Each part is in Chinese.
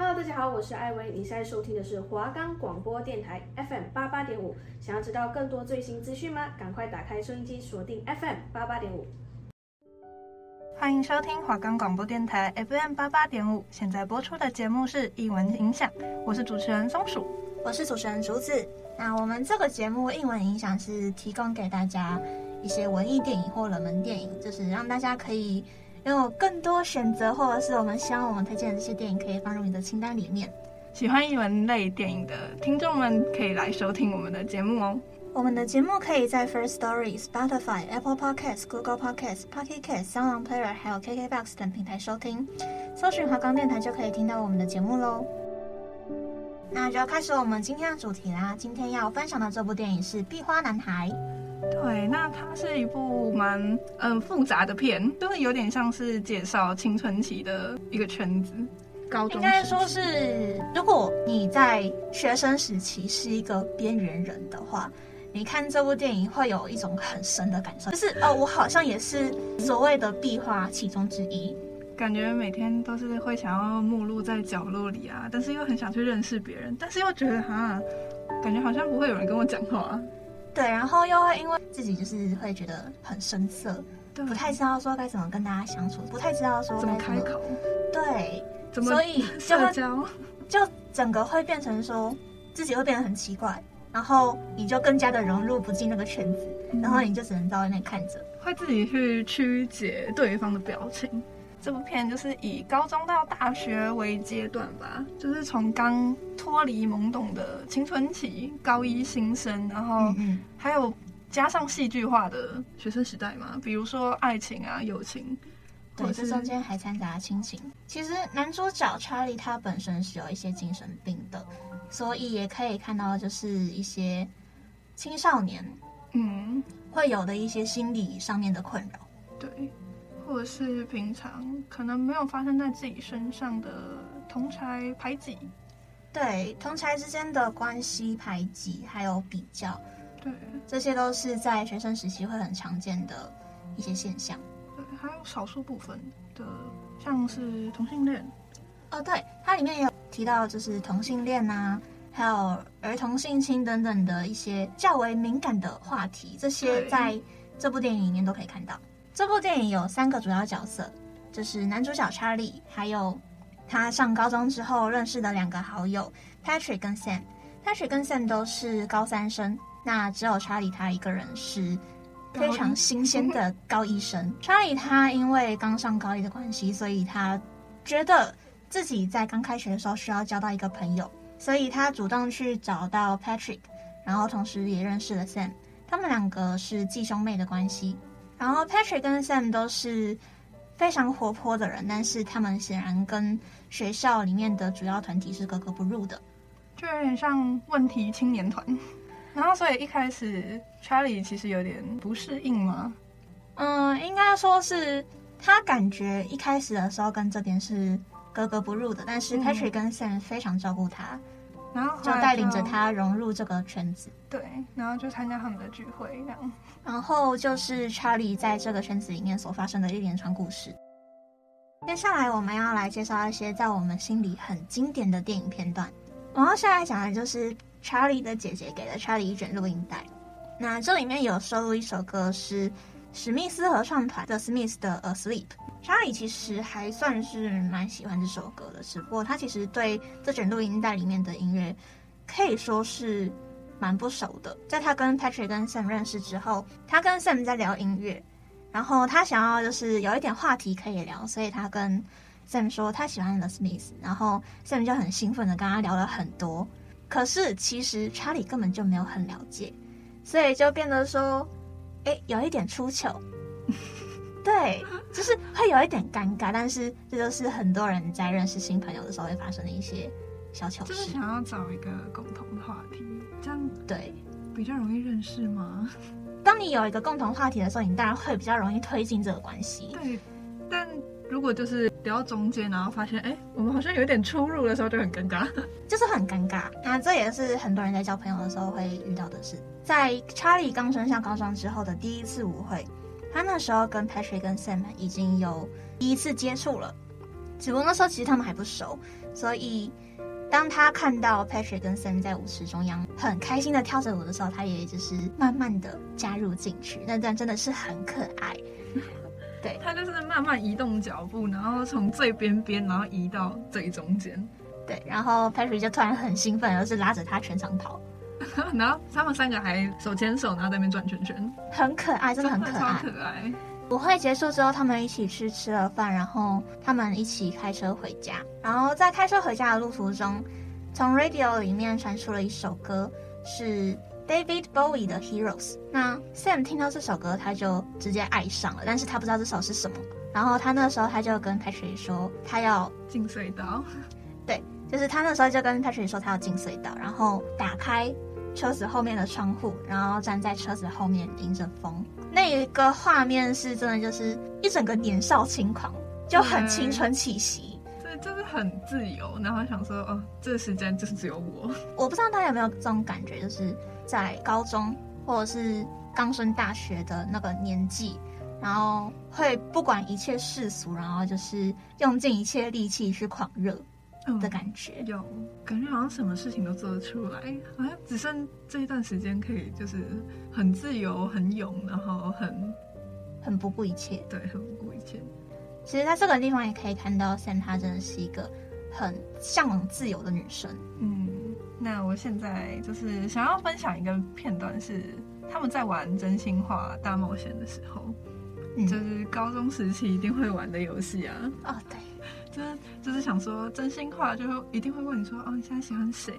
Hello，大家好，我是艾薇，你现在收听的是华冈广播电台 FM 八八点五。想要知道更多最新资讯吗？赶快打开收音机，锁定 FM 八八点五。欢迎收听华冈广播电台 FM 八八点五。现在播出的节目是译文影响，我是主持人松鼠，我是主持人竹子。那我们这个节目译文影响是提供给大家一些文艺电影或冷门电影，就是让大家可以。有更多选择，或者是我们希望我们推荐的这些电影可以放入你的清单里面。喜欢艺文类电影的听众们可以来收听我们的节目哦。我们的节目可以在 First Story、Spotify、Apple Podcasts、Google Podcasts、Pocket Casts、SoundOnPlayer 还有 KKBox 等平台收听。搜寻华冈电台就可以听到我们的节目喽。那就要开始我们今天的主题啦。今天要分享的这部电影是《壁花男孩》。对，那它是一部蛮嗯复杂的片，就是有点像是介绍青春期的一个圈子。高中应该说是，如果你在学生时期是一个边缘人的话，你看这部电影会有一种很深的感受，就是哦，我好像也是所谓的壁画其中之一，感觉每天都是会想要目露在角落里啊，但是又很想去认识别人，但是又觉得哈，感觉好像不会有人跟我讲话。对，然后又会因为自己就是会觉得很生涩，对，不太知道说该怎么跟大家相处，不太知道说怎么开口，对，怎么所以 社交，就整个会变成说自己会变得很奇怪，然后你就更加的融入不进那个圈子，嗯、然后你就只能在外面看着，会自己去曲解对方的表情。这部片就是以高中到大学为阶段吧，就是从刚脱离懵懂的青春期，高一新生，然后还有加上戏剧化的学生时代嘛，比如说爱情啊、友情，对，这中间还掺杂亲情。其实男主角查理他本身是有一些精神病的，所以也可以看到就是一些青少年嗯会有的一些心理上面的困扰，对。或者是平常可能没有发生在自己身上的同才排挤，对同才之间的关系排挤，还有比较，对，这些都是在学生时期会很常见的一些现象。对，还有少数部分的，像是同性恋。哦，对，它里面也有提到，就是同性恋啊，还有儿童性侵等等的一些较为敏感的话题，这些在这部电影里面都可以看到。这部电影有三个主要角色，就是男主角查理，还有他上高中之后认识的两个好友 Patrick 跟 Sam。Patrick 跟 Sam 都是高三生，那只有查理他一个人是非常新鲜的高一生。查理他因为刚上高一的关系，所以他觉得自己在刚开学的时候需要交到一个朋友，所以他主动去找到 Patrick，然后同时也认识了 Sam。他们两个是继兄妹的关系。然后 Patrick 跟 Sam 都是非常活泼的人，但是他们显然跟学校里面的主要团体是格格不入的，就有点像问题青年团。然后所以一开始 Charlie 其实有点不适应吗？嗯，应该说是他感觉一开始的时候跟这边是格格不入的，但是 Patrick 跟 Sam 非常照顾他。然后就带领着他融入这个圈子，对，然后就参加他们的聚会，这样。然后就是查理在这个圈子里面所发生的一连串故事。接下来我们要来介绍一些在我们心里很经典的电影片段。我要先来讲的就是查理的姐姐给了查理一卷录音带，那这里面有收录一首歌是史密斯合唱团 The Smiths 的 Asleep。查理其实还算是蛮喜欢这首歌的，只不过他其实对这卷录音带里面的音乐可以说是蛮不熟的。在他跟 Patrick 跟 Sam 认识之后，他跟 Sam 在聊音乐，然后他想要就是有一点话题可以聊，所以他跟 Sam 说他喜欢 The Smith，然后 Sam 就很兴奋的跟他聊了很多。可是其实查理根本就没有很了解，所以就变得说，哎，有一点出糗。对，就是会有一点尴尬，但是这就是很多人在认识新朋友的时候会发生的一些小糗事。就是想要找一个共同的话题，这样对比较容易认识吗？当你有一个共同话题的时候，你当然会比较容易推进这个关系。对，但如果就是聊到中间，然后发现哎，我们好像有点出入的时候，就很尴尬，就是很尴尬。那这也是很多人在交朋友的时候会遇到的事。在查理刚升上高中之后的第一次舞会。他那时候跟 Patrick 跟 Sam 已经有第一次接触了，只不过那时候其实他们还不熟，所以当他看到 Patrick 跟 Sam 在舞池中央很开心的跳着舞的时候，他也就是慢慢的加入进去。那段真的是很可爱。对，他就是慢慢移动脚步，然后从最边边，然后移到最中间。对，然后 Patrick 就突然很兴奋，而是拉着他全场跑。然后他们三个还手牵手，然后在那边转圈圈，很可爱，真的很可爱。可爱。舞会结束之后，他们一起去吃了饭，然后他们一起开车回家。然后在开车回家的路途中，从 radio 里面传出了一首歌，是 David Bowie 的 Heroes。那 Sam 听到这首歌，他就直接爱上了，但是他不知道这首是什么。然后他那时候他就跟 Patrick 说，他要进隧道。对，就是他那时候就跟 Patrick 说，他要进隧道，然后打开车子后面的窗户，然后站在车子后面迎着风。那一个画面是真的，就是一整个年少轻狂，就很青春气息，对，就是很自由。然后想说，哦，这个时间就是只有我。我不知道大家有没有这种感觉，就是在高中或者是刚升大学的那个年纪，然后会不管一切世俗，然后就是用尽一切力气去狂热。的感觉、嗯、有，感觉好像什么事情都做得出来，好像只剩这一段时间可以，就是很自由、很勇，然后很很不顾一切。对，很不顾一切。其实，在这个地方也可以看到，Sam 她真的是一个很向往自由的女生。嗯，那我现在就是想要分享一个片段，是他们在玩真心话大冒险的时候，嗯、就是高中时期一定会玩的游戏啊。哦，对。就是就是想说真心话，就会一定会问你说，哦，你现在喜欢谁？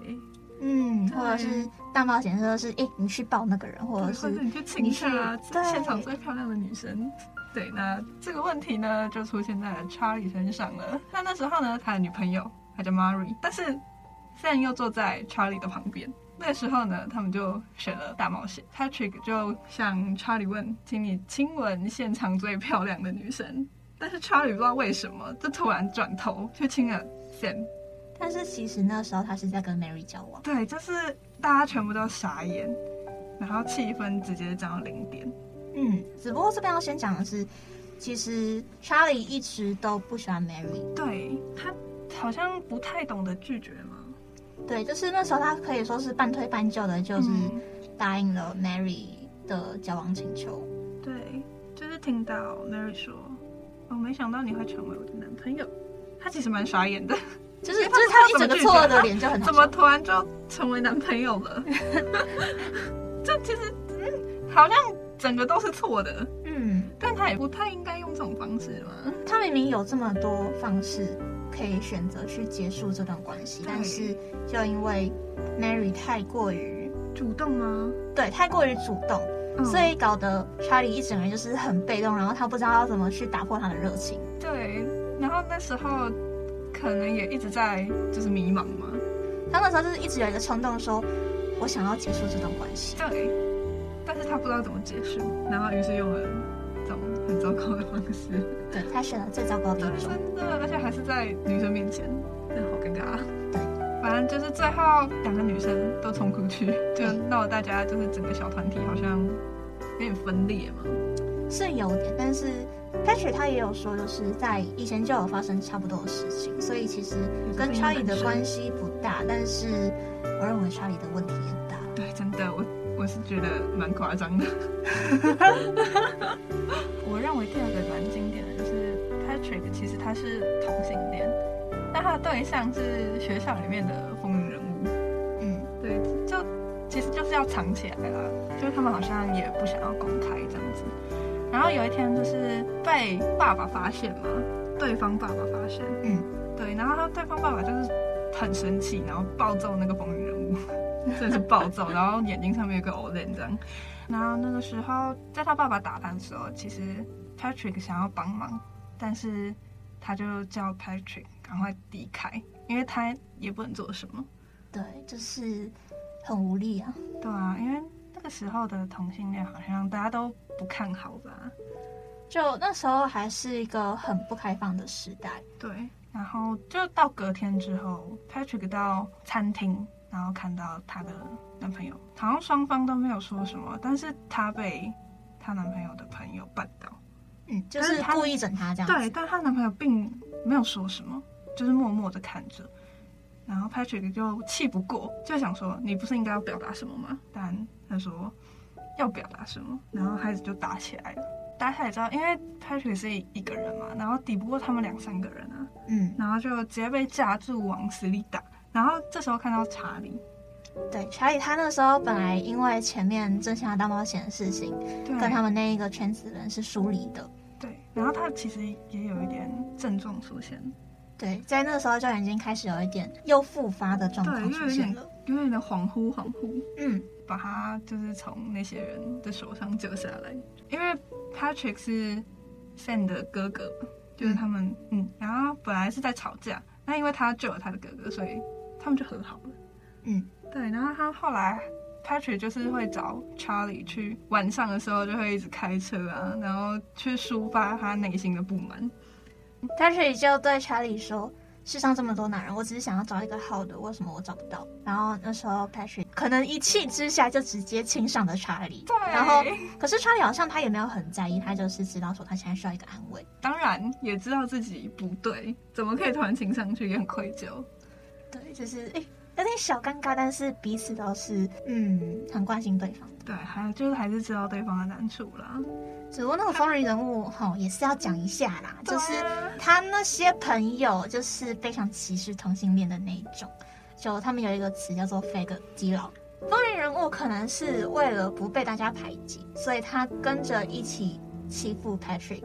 嗯，或者是大冒险，的时候是哎、欸，你去抱那个人，或者是你去亲下现场最漂亮的女生。对，那这个问题呢，就出现在了 Charlie 身上了。那那时候呢，他的女朋友他叫 Mary，但是 Sam 又坐在 Charlie 的旁边。那时候呢，他们就选了大冒险。Patrick 就向 Charlie 问，请你亲吻现场最漂亮的女生。但是 Charlie 不知道为什么，就突然转头去亲了 Sam。但是其实那时候他是在跟 Mary 交往。对，就是大家全部都傻眼，然后气氛直接降到零点。嗯，只不过这边要先讲的是，其实 Charlie 一直都不喜欢 Mary。对，他好像不太懂得拒绝嘛。对，就是那时候他可以说是半推半就的，就是答应了 Mary 的交往请求。嗯、对，就是听到 Mary 说。我、哦、没想到你会成为我的男朋友，他其实蛮傻眼的，就是就是他一整个错愕的脸就很怎么突然就成为男朋友了？这其实嗯，好像整个都是错的，嗯，但他也不太应该用这种方式嘛。他明明有这么多方式可以选择去结束这段关系，但是就因为 Mary 太过于主动吗？对，太过于主动。所以搞得 Charlie 一整个人就是很被动，然后他不知道要怎么去打破他的热情。对，然后那时候可能也一直在就是迷茫嘛。他那时候就是一直有一个冲动说，说我想要结束这段关系。对，但是他不知道怎么结束，然后于是用了这种很糟糕的方式。对，他选了最糟糕的一种。在女生面前，真的好尴尬。对。反正就是最后两个女生都冲出去，就闹得大家就是整个小团体好像有点分裂嘛。是有点，但是 Patrick 他也有说，就是在以前就有发生差不多的事情，所以其实跟 Charlie 的关系不大，但是我认为 Charlie 的问题很大。对，真的，我我是觉得蛮夸张的。我认为第二个蛮经典的就是 Patrick，其实他是同性恋。但他的对象是学校里面的风云人物，嗯，对，就其实就是要藏起来啦，就是他们好像也不想要公开这样子。然后有一天就是被爸爸发现嘛，对方爸爸发现，嗯，对，然后他对方爸爸就是很生气，然后暴揍那个风云人物，真的是暴揍，然后眼睛上面有个 Olin 这样。然后那个时候在他爸爸打他的时候，其实 Patrick 想要帮忙，但是他就叫 Patrick。赶快离开，因为他也不能做什么。对，就是很无力啊。对啊，因为那个时候的同性恋好像大家都不看好吧？就那时候还是一个很不开放的时代。对，然后就到隔天之后，Patrick 到餐厅，然后看到她的男朋友，好像双方都没有说什么，但是她被她男朋友的朋友绊倒，嗯，就是故意整他这样。对，但她男朋友并没有说什么。就是默默的看着，然后 Patrick 就气不过，就想说你不是应该要表达什么吗？但他说要表达什么，然后孩子就打起来了。打起来之后，因为 Patrick 是一个人嘛，然后抵不过他们两三个人啊，嗯，然后就直接被架住往死里打。然后这时候看到查理，对，查理他那时候本来因为前面真相大冒险的事情，跟他们那一个圈子人是疏离的。对，然后他其实也有一点症状出现。对，在那个时候就已经开始有一点又复发的状况出现了，有点的恍惚恍惚。嗯，把他就是从那些人的手上救下来，因为 Patrick 是 Sam 的哥哥，就是他们嗯，嗯，然后本来是在吵架，那因为他救了他的哥哥，所以他们就和好了。嗯，对，然后他后来 Patrick 就是会找 Charlie 去晚上的时候就会一直开车啊，然后去抒发他内心的不满。Patrick 就对查理说：“世上这么多男人，我只是想要找一个好的，为什么我找不到？”然后那时候 Patrick 可能一气之下就直接亲上了查理。对。然后，可是查理好像他也没有很在意，他就是知道说他现在需要一个安慰。当然也知道自己不对，怎么可以突然亲上去，也很愧疚。对，就是哎、欸，有点小尴尬，但是彼此都是嗯很关心对方。对，还就是还是知道对方的难处啦。只不过那个风云人物哈也是要讲一下啦，就是他那些朋友就是非常歧视同性恋的那一种，就他们有一个词叫做 “fag 基佬”。风云人物可能是为了不被大家排挤，所以他跟着一起欺负 Patrick，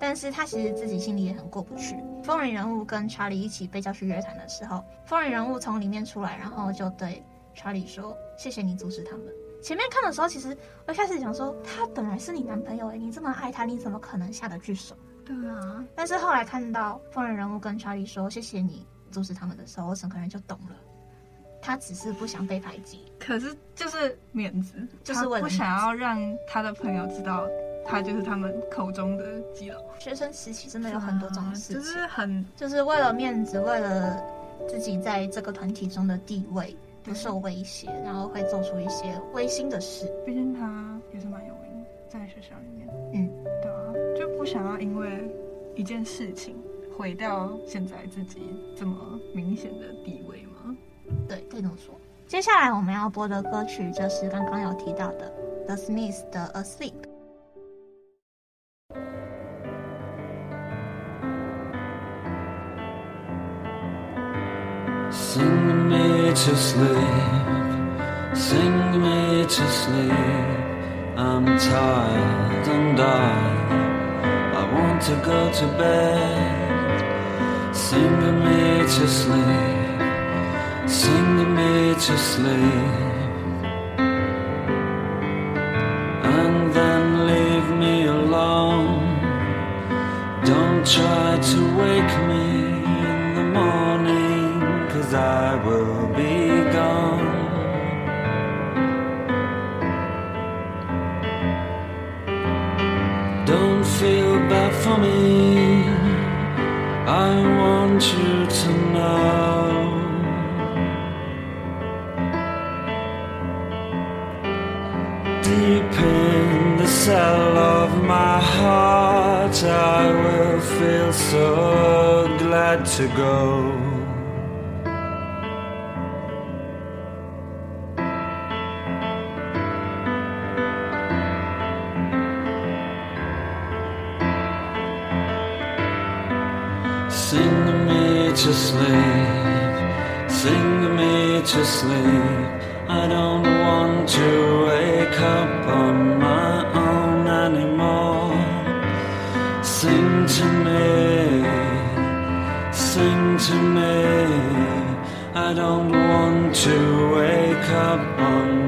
但是他其实自己心里也很过不去。风云人物跟查理一起被叫去约谈的时候，风云人物从里面出来，然后就对查理说：“谢谢你阻止他们。”前面看的时候，其实我一开始想说，他本来是你男朋友诶，你这么爱他，你怎么可能下得去手？对啊。但是后来看到风云人物跟查理说谢谢你阻止他们的时候，我整个人就懂了，他只是不想被排挤，可是就是面子，就是不想要让他的朋友知道他就是他们口中的基佬。学生时期真的有很多种事情，就是很就是为了面子，为了自己在这个团体中的地位。不受威胁，然后会做出一些违心的事。毕竟他也是蛮有名，在学校里面。嗯，对啊，就不想要因为一件事情毁掉现在自己这么明显的地位吗？对，可以这么说。接下来我们要播的歌曲就是刚刚有提到的 The Smiths 的 Asleep。To sleep, sing me to sleep. I'm tired and I, I want to go to bed. Sing me to sleep, sing me to sleep. And then leave me alone. Don't try to wake me in the morning, cause I will be gone. Don't feel bad for me. I want you to know. Deep in the cell of my heart, I will feel so glad to go. Sleep. I don't want to wake up on my own anymore. Sing to me, sing to me. I don't want to wake up on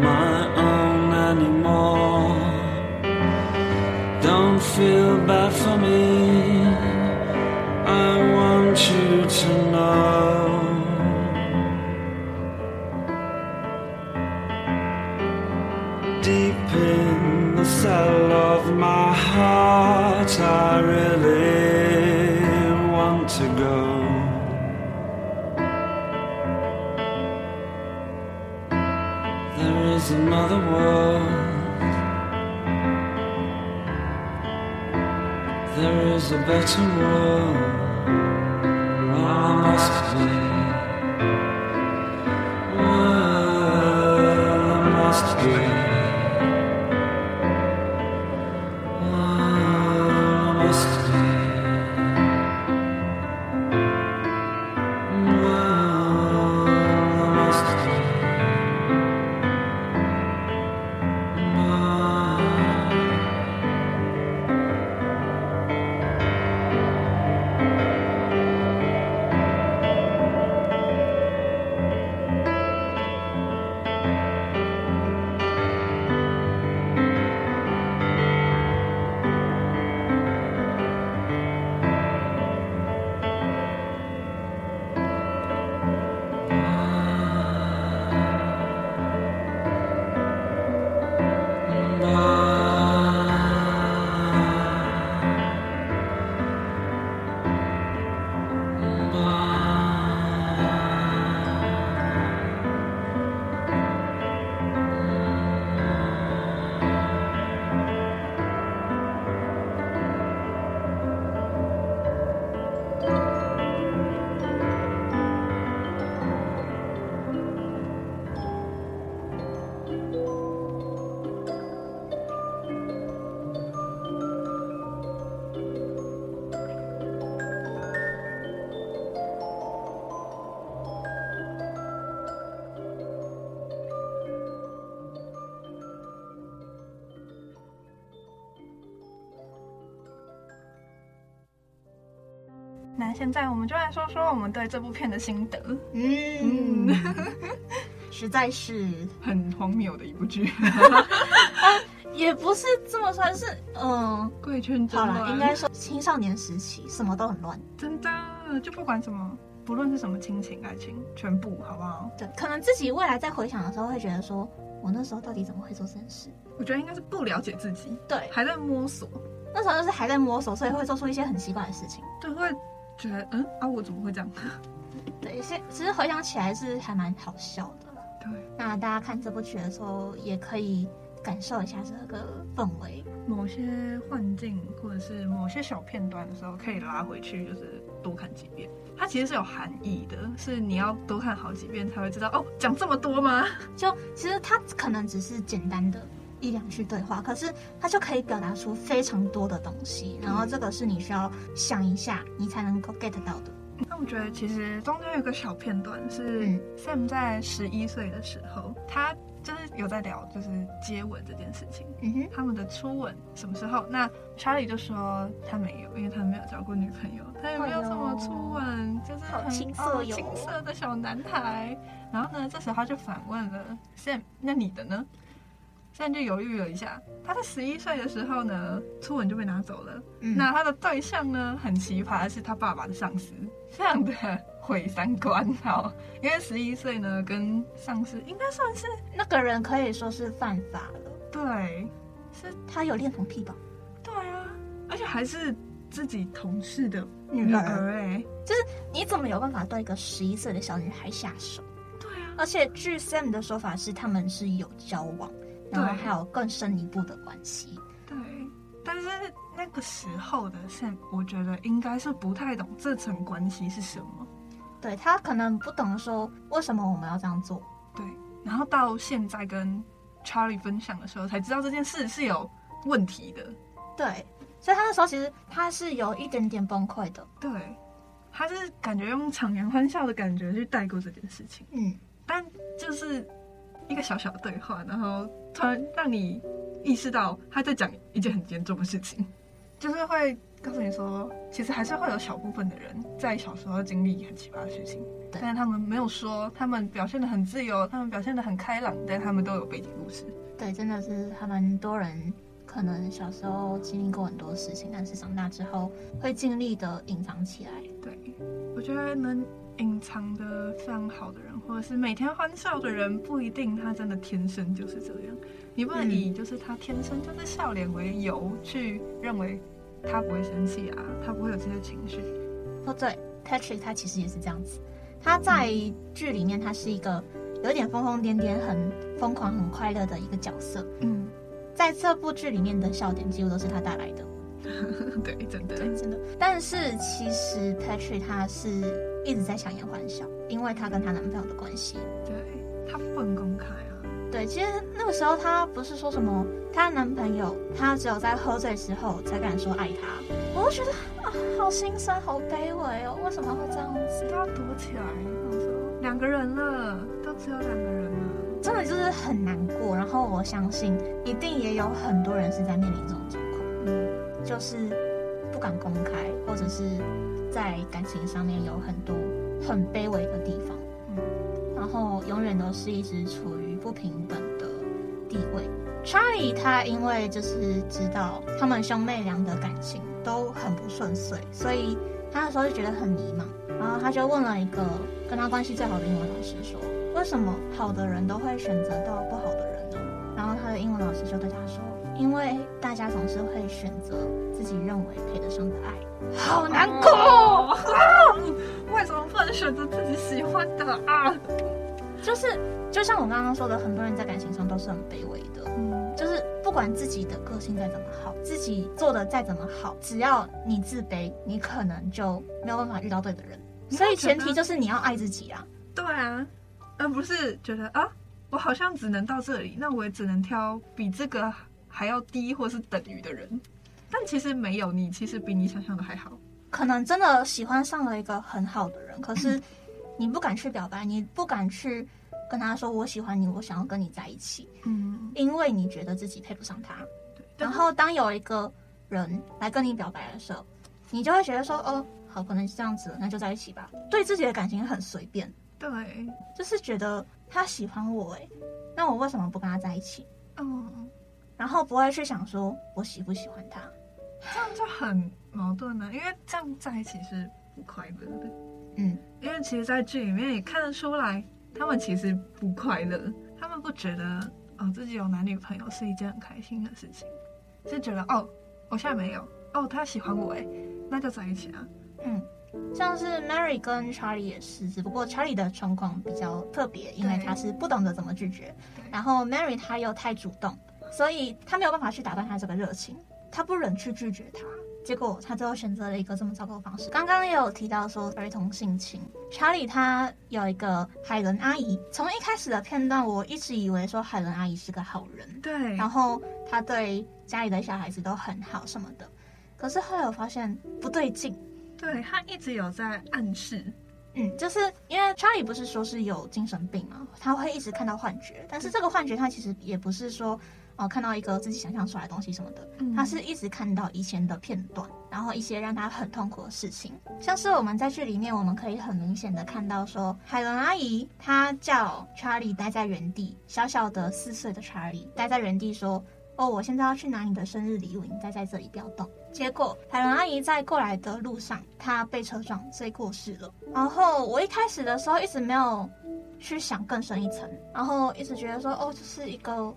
better world I must be. Well, I must be. 那现在我们就来说说我们对这部片的心得。嗯，实在是很荒谬的一部剧，也不是这么算是，嗯，贵圈真乱。好了，应该说青少年时期什么都很乱。真的，就不管什么，不论是什么亲情、爱情，全部好不好？对，可能自己未来在回想的时候，会觉得说，我那时候到底怎么会做这件事？我觉得应该是不了解自己，对，还在摸索。那时候就是还在摸索，所以会做出一些很奇怪的事情。对，会觉得，嗯啊，我怎么会这样？对，现其实回想起来是还蛮好笑的。对，那大家看这部剧的时候，也可以感受一下这个氛围。某些幻境或者是某些小片段的时候，可以拉回去，就是多看几遍。它其实是有含义的，是你要多看好几遍才会知道哦，讲这么多吗？就其实它可能只是简单的一两句对话，可是他就可以表达出非常多的东西。然后这个是你需要想一下，你才能够 get 到的。那我觉得其实中间有一个小片段是 Sam 在十一岁的时候，他就是有在聊就是接吻这件事情。他们的初吻什么时候？那 Charlie 就说他没有，因为他没有交过女朋友，他也没有什么初吻，就是很青涩哦青涩的小男孩。然后呢，这时候他就反问了 Sam：“ 那你的呢？”现在就犹豫了一下，他在十一岁的时候呢，初吻就被拿走了。嗯、那他的对象呢，很奇葩，是他爸爸的上司，这样的毁三观。好，因为十一岁呢，跟上司应该算是那个人可以说是犯法了。对，是他有恋童癖吧？对啊，而且还是自己同事的女儿哎、欸，就是你怎么有办法对一个十一岁的小女孩下手？对啊，而且据 Sam 的说法是，他们是有交往。然后还有更深一步的关系。对，但是那个时候的 Sam，我觉得应该是不太懂这层关系是什么。对，他可能不懂说为什么我们要这样做。对，然后到现在跟 Charlie 分享的时候，才知道这件事是有问题的。对，所以他那时候其实他是有一点点崩溃的。对，他是感觉用强颜欢笑的感觉去带过这件事情。嗯，但就是。一个小小的对话，然后突然让你意识到他在讲一件很严重的事情，就是会告诉你说，其实还是会有小部分的人在小时候经历很奇葩的事情，对但是他们没有说，他们表现的很自由，他们表现的很开朗，但他们都有背景故事。对，真的是还蛮多人可能小时候经历过很多事情，但是长大之后会尽力的隐藏起来。对，我觉得能。隐藏的非常好的人，或者是每天欢笑的人，不一定他真的天生就是这样。你不能以就是他天生就是笑脸为由去认为他不会生气啊，他不会有这些情绪。哦，对，Patrick 他其实也是这样子。他在剧里面他是一个有点疯疯癫癫、很疯狂、很快乐的一个角色。嗯，在这部剧里面的笑点几乎都是他带来的。对，真的，对，真的。但是其实 Patrick 他是一直在强颜欢笑，因为他跟她男朋友的关系。对，他不能公开啊。对，其实那个时候她不是说什么，她男朋友她只有在喝醉之后才敢说爱她，我就觉得啊，好心酸，好卑微哦，为什么会这样子？都要躲起来。我说两个人了，都只有两个人了，真的就是很难过。然后我相信，一定也有很多人是在面临这种就是不敢公开，或者是在感情上面有很多很卑微的地方。嗯然后永远都是一直处于不平等的地位。查理他因为就是知道他们兄妹俩的感情都很不顺遂，所以他那时候就觉得很迷茫。然后他就问了一个跟他关系最好的英文老师说：“为什么好的人都会选择到不好的人呢？”然后他的英文老师就对他说：“因为大家总是会选择自己认为配得上的爱。”好难过，哦啊，为什么不能选择自己喜欢的啊？就是，就像我刚刚说的，很多人在感情上都是很卑微的。嗯，就是不管自己的个性再怎么好，自己做的再怎么好，只要你自卑，你可能就没有办法遇到对的人。所以前提就是你要爱自己啊。对啊，而不是觉得啊，我好像只能到这里，那我也只能挑比这个还要低或是等于的人。但其实没有，你其实比你想象的还好。可能真的喜欢上了一个很好的人，可是。你不敢去表白，你不敢去跟他说我喜欢你，我想要跟你在一起，嗯，因为你觉得自己配不上他。对。然后当有一个人来跟你表白的时候，你就会觉得说，哦，好，可能是这样子，那就在一起吧。对自己的感情很随便，对，就是觉得他喜欢我，哎，那我为什么不跟他在一起？嗯，然后不会去想说我喜不喜欢他，这样就很矛盾呢，因为这样在一起是不快乐的。嗯，因为其实，在剧里面也看得出来，他们其实不快乐，他们不觉得哦自己有男女朋友是一件很开心的事情，是觉得哦，我现在没有，哦，他喜欢我哎，那就在一起啊。嗯，像是 Mary 跟 Charlie 也是，只不过 Charlie 的状况比较特别，因为他是不懂得怎么拒绝，然后 Mary 他又太主动，所以他没有办法去打断他这个热情，他不忍去拒绝他。结果他最后选择了一个这么糟糕的方式。刚刚也有提到说儿童性侵，查理他有一个海伦阿姨。从一开始的片段，我一直以为说海伦阿姨是个好人，对，然后他对家里的小孩子都很好什么的。可是后来我发现不对劲，对，他一直有在暗示，嗯，就是因为查理不是说是有精神病嘛？他会一直看到幻觉，但是这个幻觉他其实也不是说。哦，看到一个自己想象出来的东西什么的，他是一直看到以前的片段，然后一些让他很痛苦的事情，像是我们在剧里面，我们可以很明显的看到说，海伦阿姨她叫查理待在原地，小小的四岁的查理待在原地说，哦，我现在要去拿你的生日礼物，你待在这里不要动。结果海伦阿姨在过来的路上，她被车撞，所以过世了。然后我一开始的时候一直没有去想更深一层，然后一直觉得说，哦，这是一个。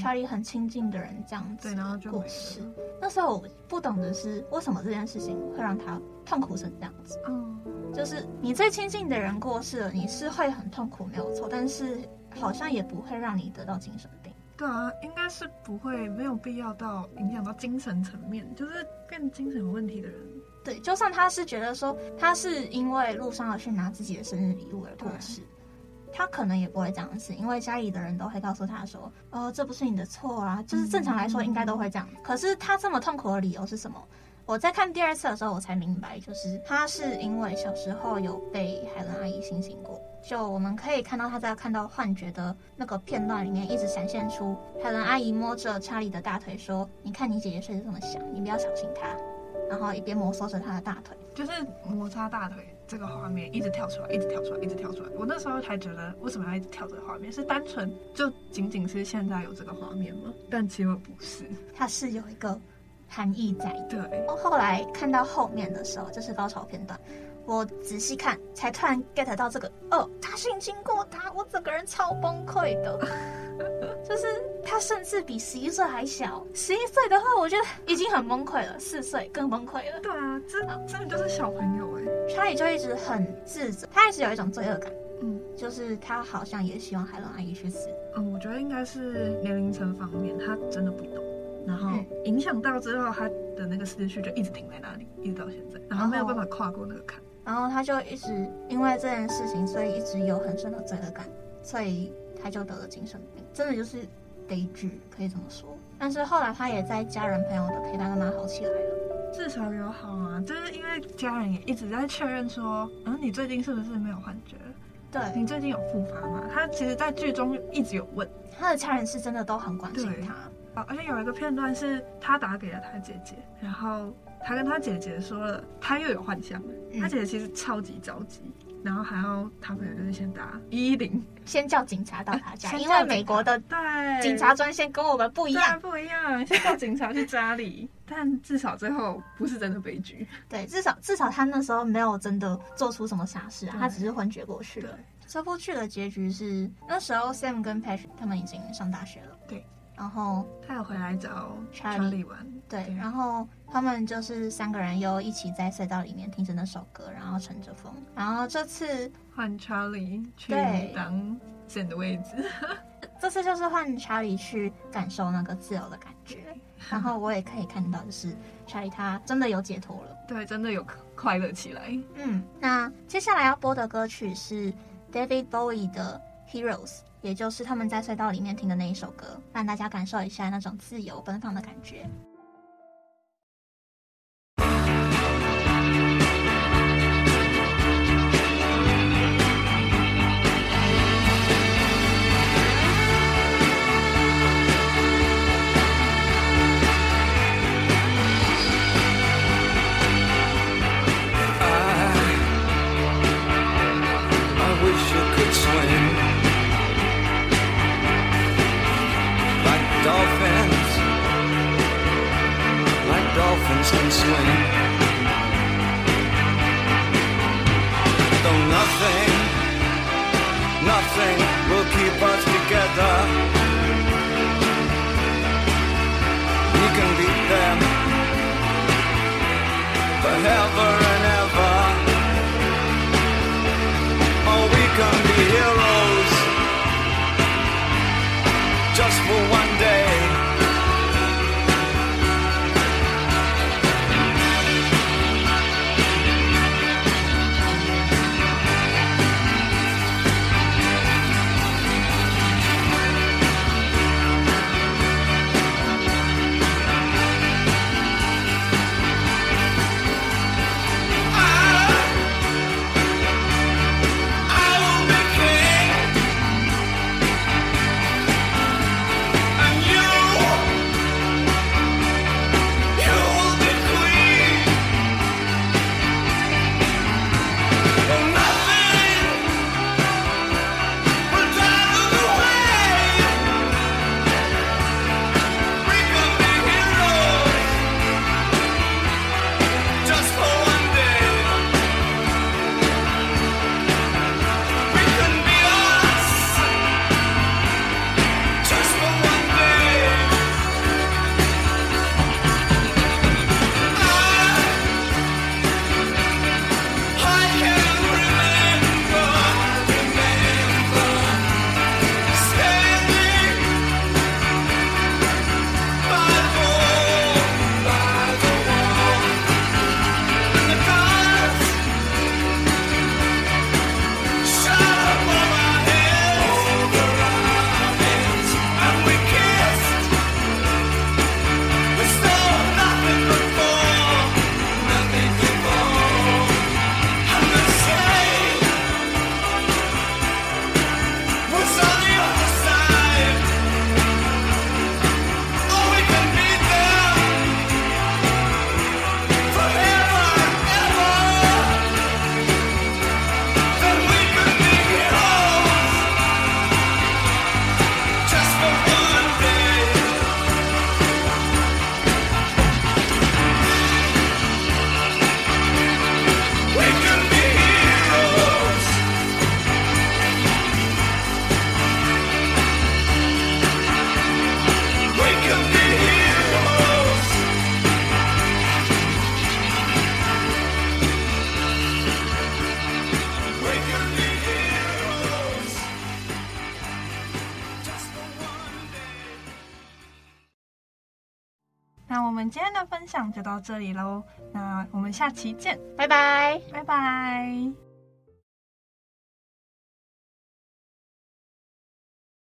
查理很亲近的人这样子，对，然后就过世。那时候我不懂的是，为什么这件事情会让他痛苦成这样子？嗯，就是你最亲近的人过世了，你是会很痛苦，没有错。但是好像也不会让你得到精神病。对啊，应该是不会，没有必要到影响到精神层面，就是变精神有问题的人。对，就算他是觉得说他是因为路上要去拿自己的生日礼物而过世。他可能也不会这样子，因为家里的人都会告诉他说：“哦，这不是你的错啊。”就是正常来说应该都会这样。可是他这么痛苦的理由是什么？我在看第二次的时候，我才明白，就是他是因为小时候有被海伦阿姨性侵过。就我们可以看到他在看到幻觉的那个片段里面，一直闪现出海伦阿姨摸着查理的大腿说：“你看你姐姐睡得这么香，你不要吵醒她。”然后一边摩挲着他的大腿，就是摩擦大腿。这个画面一直跳出来，一直跳出来，一直跳出来。我那时候才觉得，为什么要一直跳这个画面？是单纯就仅仅是现在有这个画面吗？但其实不是，它是有一个含义在。对。后来看到后面的时候，就是高潮片段，我仔细看，才突然 get 到这个。哦，他性侵过他，我整个人超崩溃的。就是他甚至比十一岁还小，十一岁的话，我觉得已经很崩溃了。四岁更崩溃了。对啊，这真的就是小朋友哎。查理就一直很自责，他一直有一种罪恶感，嗯，就是他好像也希望海伦阿姨去死。嗯，我觉得应该是年龄层方面，他真的不懂，然后影响到之后，他的那个思绪就一直停在那里，一直到现在，然后没有办法跨过那个坎，然后他就一直因为这件事情，所以一直有很深的罪恶感，所以他就得了精神病，真的就是悲剧，可以这么说。但是后来他也在家人朋友的陪伴慢慢好起来了，至少有好啊，就是因为家人也一直在确认说，嗯，你最近是不是没有幻觉？对，你最近有复发吗？他其实，在剧中一直有问，他的家人是真的都很关心他。啊而且有一个片段是他打给了他姐姐，然后他跟他姐姐说了，他又有幻象了。嗯、他姐姐其实超级着急，然后还要他朋友就是先打一一零，先叫警察到他家，因为美国的对。警察专线跟我们不一样，不一样，先叫警察去家里。但至少最后不是真的悲剧，对，至少至少他那时候没有真的做出什么傻事啊，他只是昏厥过去了。对。这部剧的结局是那时候 Sam 跟 Patrick 他们已经上大学了，对。然后他有回来找查理玩，对，然后他们就是三个人又一起在隧道里面听着那首歌，然后乘着风。然后这次换查理去当 Sam 的位置，这次就是换查理去感受那个自由的感觉。然后我也可以看到，就是查理他真的有解脱了，对，真的有快乐起来。嗯，那接下来要播的歌曲是 David Bowie 的 Heroes。也就是他们在隧道里面听的那一首歌，让大家感受一下那种自由奔放的感觉。到这里喽，那我们下期见，拜拜，拜拜。